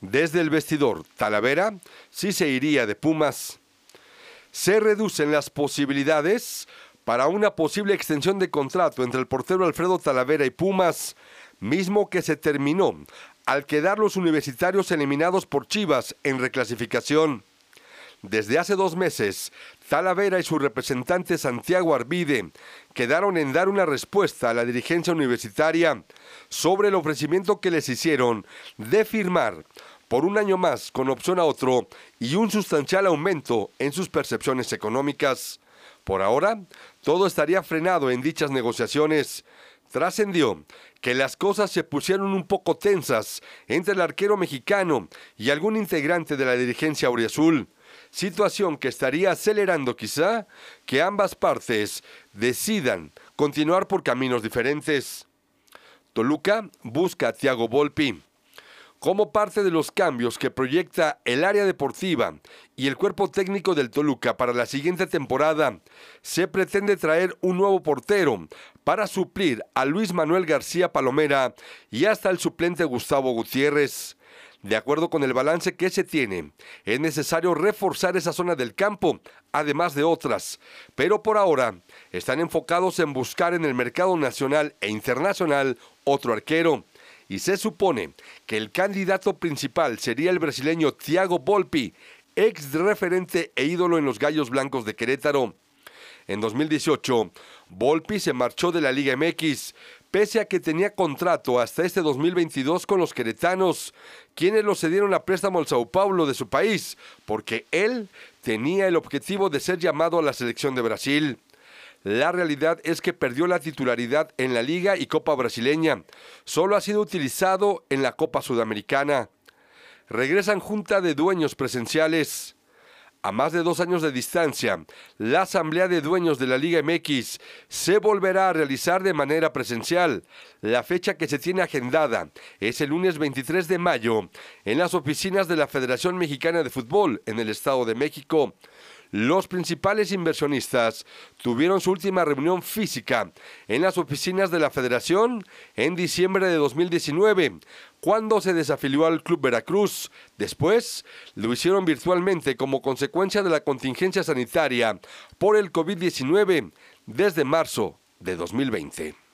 Desde el vestidor, Talavera sí se iría de Pumas. Se reducen las posibilidades para una posible extensión de contrato entre el portero Alfredo Talavera y Pumas, mismo que se terminó al quedar los universitarios eliminados por Chivas en reclasificación. Desde hace dos meses, Talavera y su representante Santiago Arvide quedaron en dar una respuesta a la dirigencia universitaria sobre el ofrecimiento que les hicieron de firmar por un año más con opción a otro y un sustancial aumento en sus percepciones económicas. Por ahora, todo estaría frenado en dichas negociaciones. Trascendió que las cosas se pusieron un poco tensas entre el arquero mexicano y algún integrante de la dirigencia auriazul, situación que estaría acelerando quizá que ambas partes decidan continuar por caminos diferentes. Toluca busca a Thiago Volpi. Como parte de los cambios que proyecta el área deportiva y el cuerpo técnico del Toluca para la siguiente temporada, se pretende traer un nuevo portero para suplir a Luis Manuel García Palomera y hasta el suplente Gustavo Gutiérrez. De acuerdo con el balance que se tiene, es necesario reforzar esa zona del campo, además de otras, pero por ahora están enfocados en buscar en el mercado nacional e internacional otro arquero y se supone que el candidato principal sería el brasileño Thiago Volpi, ex referente e ídolo en los Gallos Blancos de Querétaro. En 2018, Volpi se marchó de la Liga MX, pese a que tenía contrato hasta este 2022 con los queretanos, quienes lo cedieron a préstamo al Sao Paulo de su país, porque él tenía el objetivo de ser llamado a la selección de Brasil. La realidad es que perdió la titularidad en la Liga y Copa Brasileña. Solo ha sido utilizado en la Copa Sudamericana. Regresan junta de dueños presenciales. A más de dos años de distancia, la Asamblea de Dueños de la Liga MX se volverá a realizar de manera presencial. La fecha que se tiene agendada es el lunes 23 de mayo en las oficinas de la Federación Mexicana de Fútbol en el Estado de México. Los principales inversionistas tuvieron su última reunión física en las oficinas de la Federación en diciembre de 2019, cuando se desafilió al Club Veracruz. Después lo hicieron virtualmente como consecuencia de la contingencia sanitaria por el COVID-19 desde marzo de 2020.